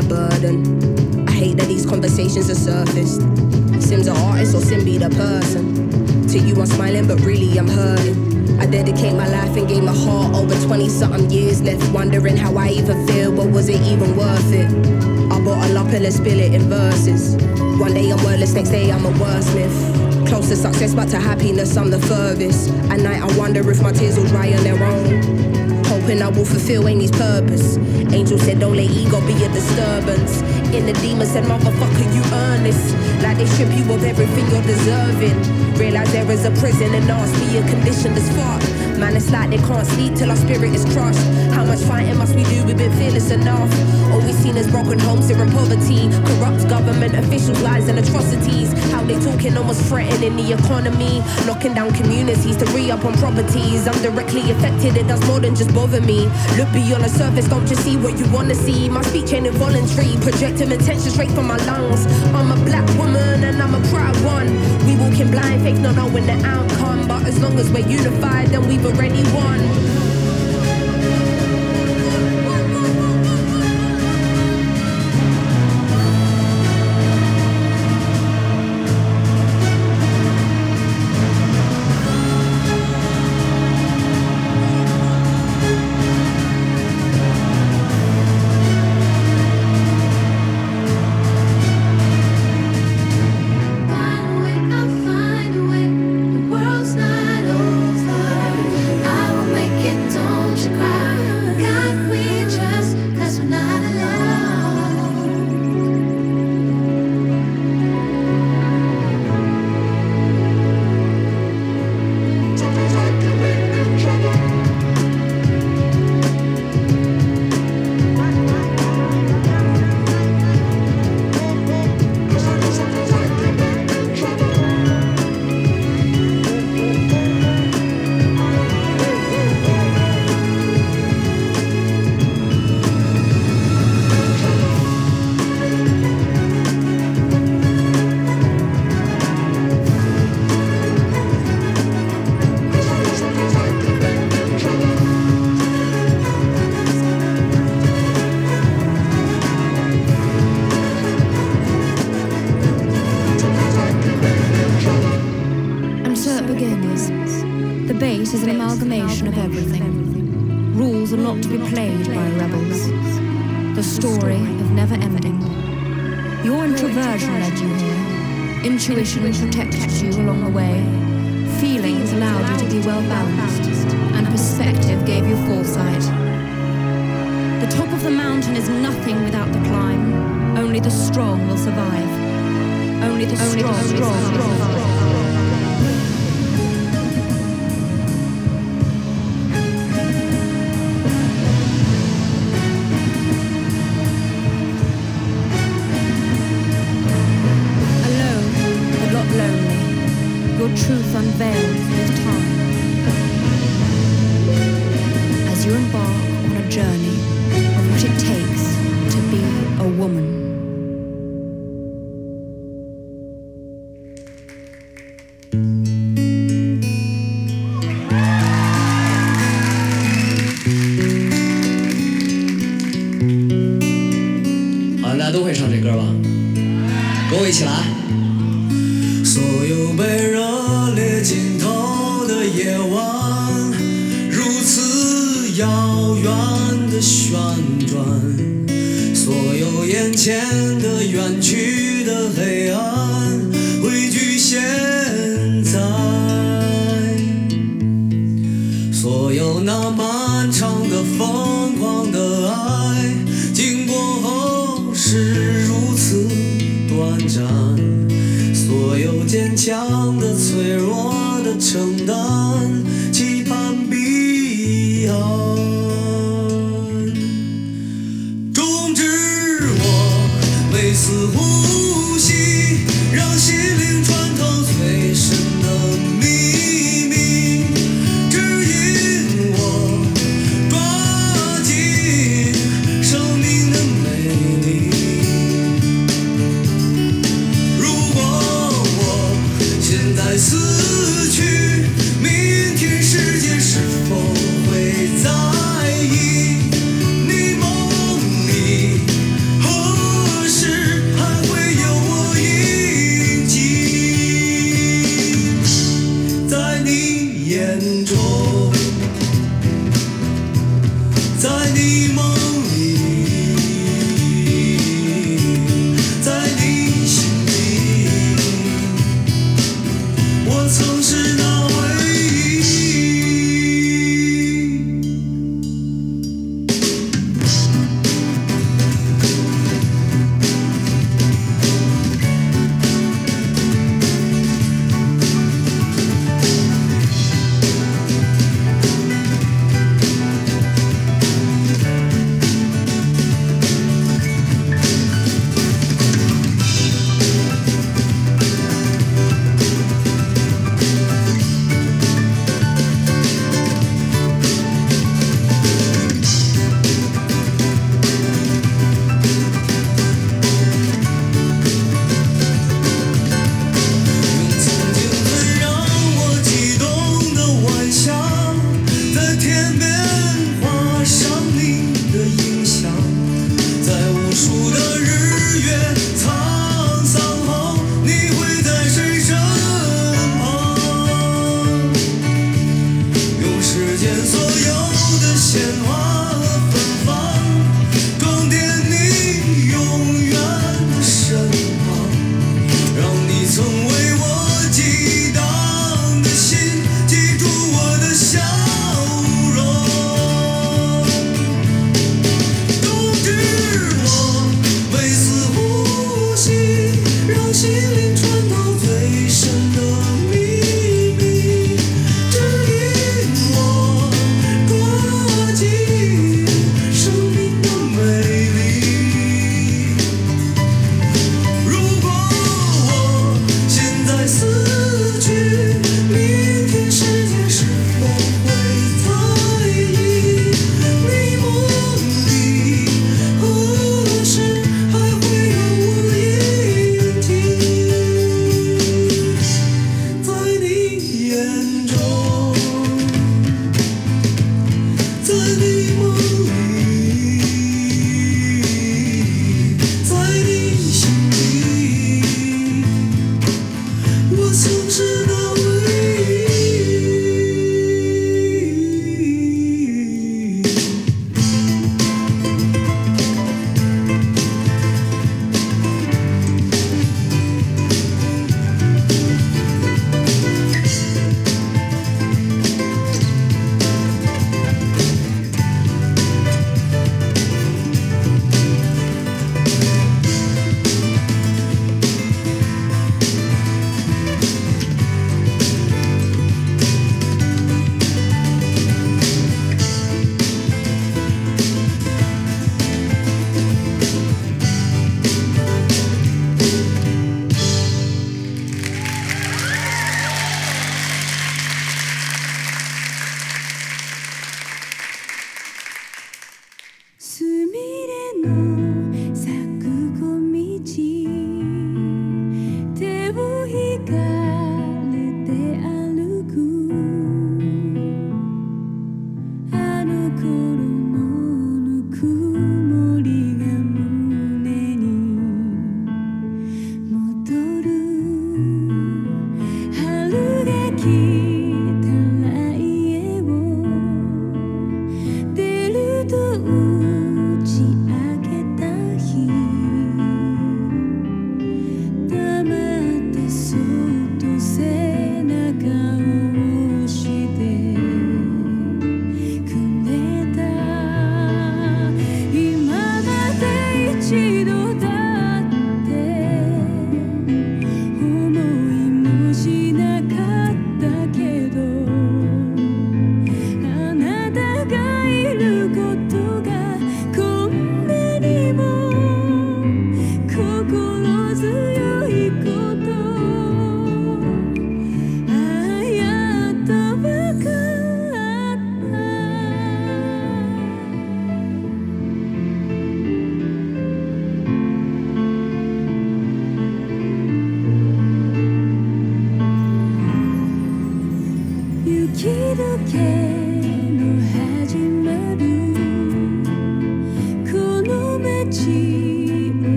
A burden. I hate that these conversations are surfaced. Sim's an artist or Sim be the person. To you, I'm smiling, but really I'm hurting. I dedicate my life and gave my heart over 20 something years left, wondering how I even feel, but was it even worth it? I bought a lot and spill it in verses. One day I'm wordless, next day I'm a wordsmith. Close to success, but to happiness, I'm the furthest. At night, I wonder if my tears will dry on their own. Hoping I will fulfill Amy's purpose. Angel said, Don't let ego be a disturbance. In the demon said, Motherfucker, you earn this. Like they strip you of everything you're deserving. Realize there is a prison and me a condition that's fucked. Man, it's like they can't sleep till our spirit is crushed. How much fighting must we do? We've been fearless enough. All we've seen is broken homes here in poverty. Corrupt government officials, lies and atrocities. How they talking almost threatening the economy. Knocking down communities to re up on properties. I'm directly affected, it does more than just bother me. Look beyond the surface, don't just see what you wanna see. My speech ain't involuntary, projecting attention straight from my lungs. I'm a black woman and I'm a proud one. We walking blind, faith not knowing the outcome. But as long as we're unified, then we've already won. Intuition protected you along the way. Feelings allowed you to be well balanced. And perspective gave you foresight. The top of the mountain is nothing without the climb. Only the strong will survive. Only the strong, Only the strong, strong, strong. 旋转，所有眼前的、远去的黑暗，汇聚现在。所有那漫长的、疯狂的爱，经过后是如此短暂。所有坚强的、脆弱的承担。在死去，明天。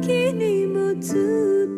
時にもずっと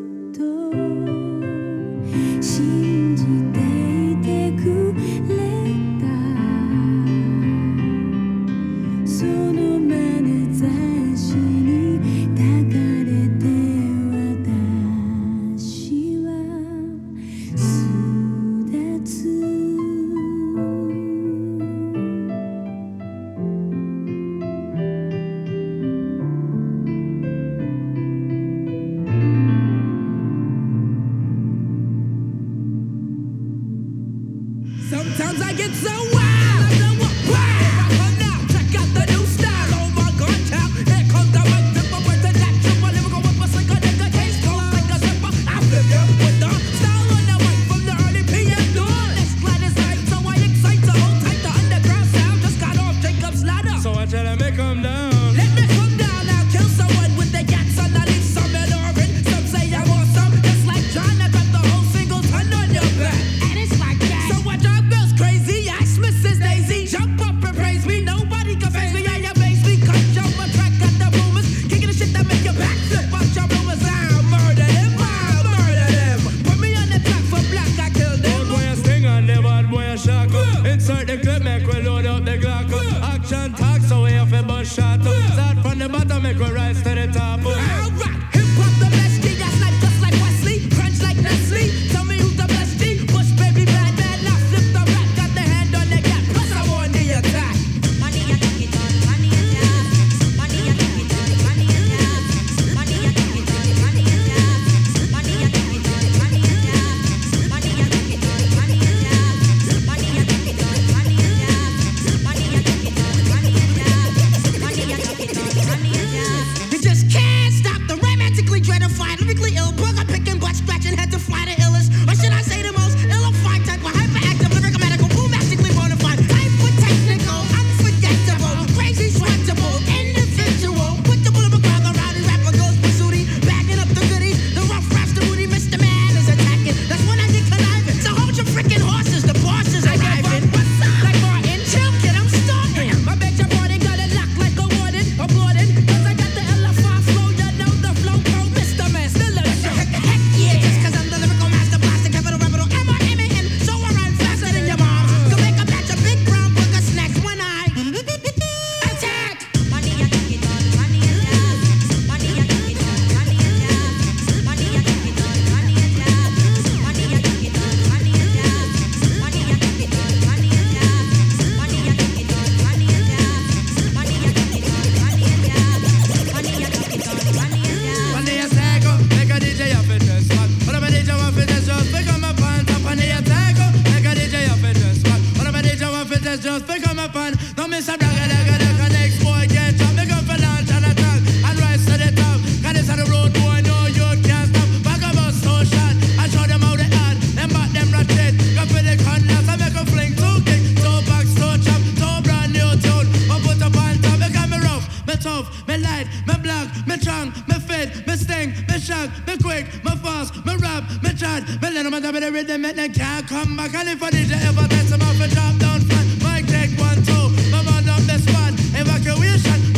tight, me black, my strong, my fit, my sting, my shock, me quick, my fast, my rap, my chat, my little them with top the rhythm, make them can't come back. And if I did ever test them off, me drop down flat. Mic take one, two, my man on the spot, evacuation.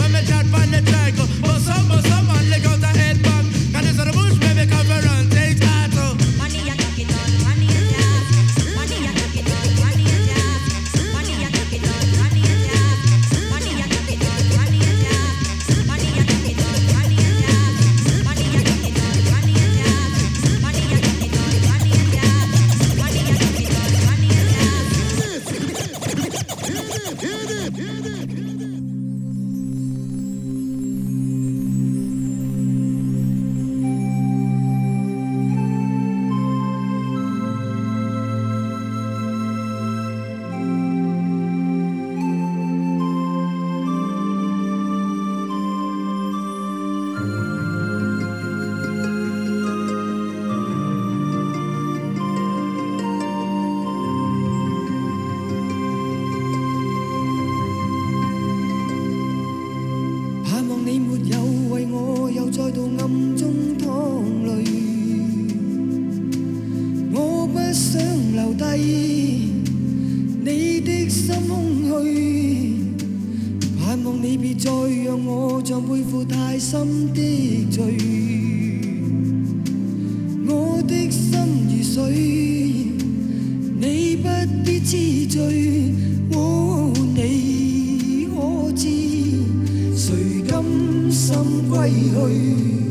我，你可知谁甘心归去？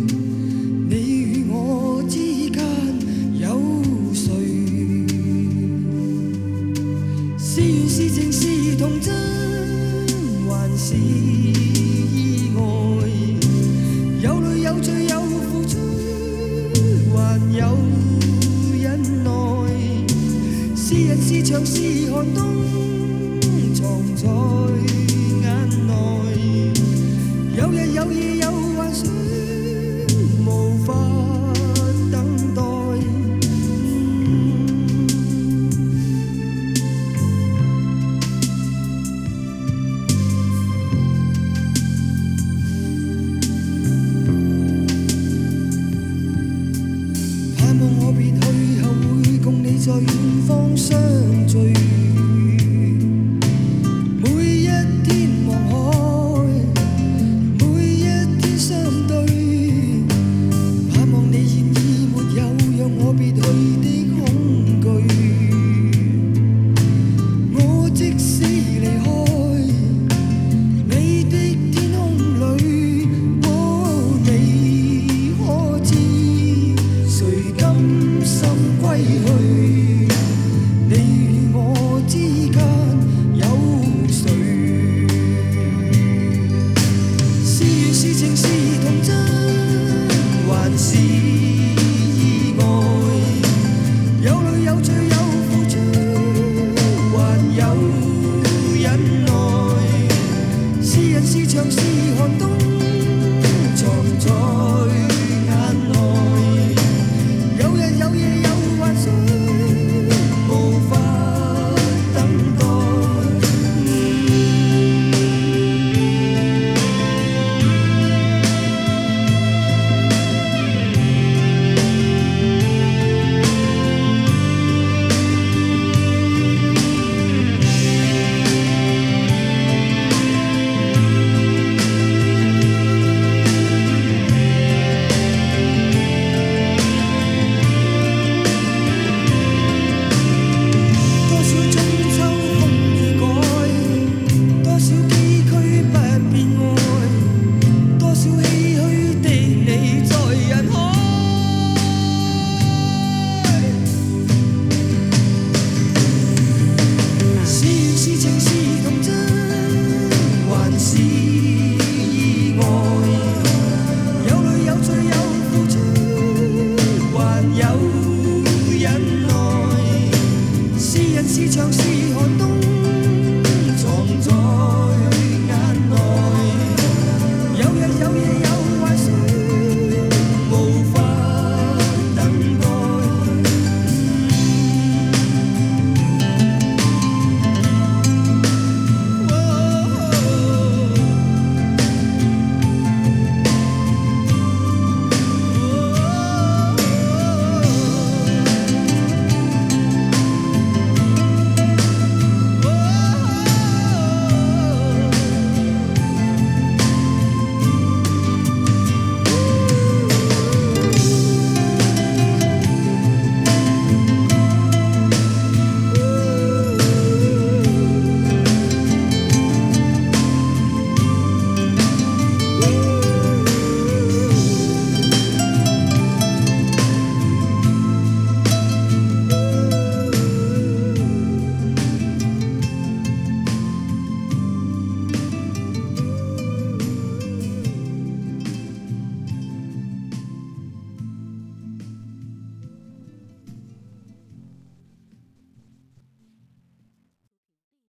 远方相聚。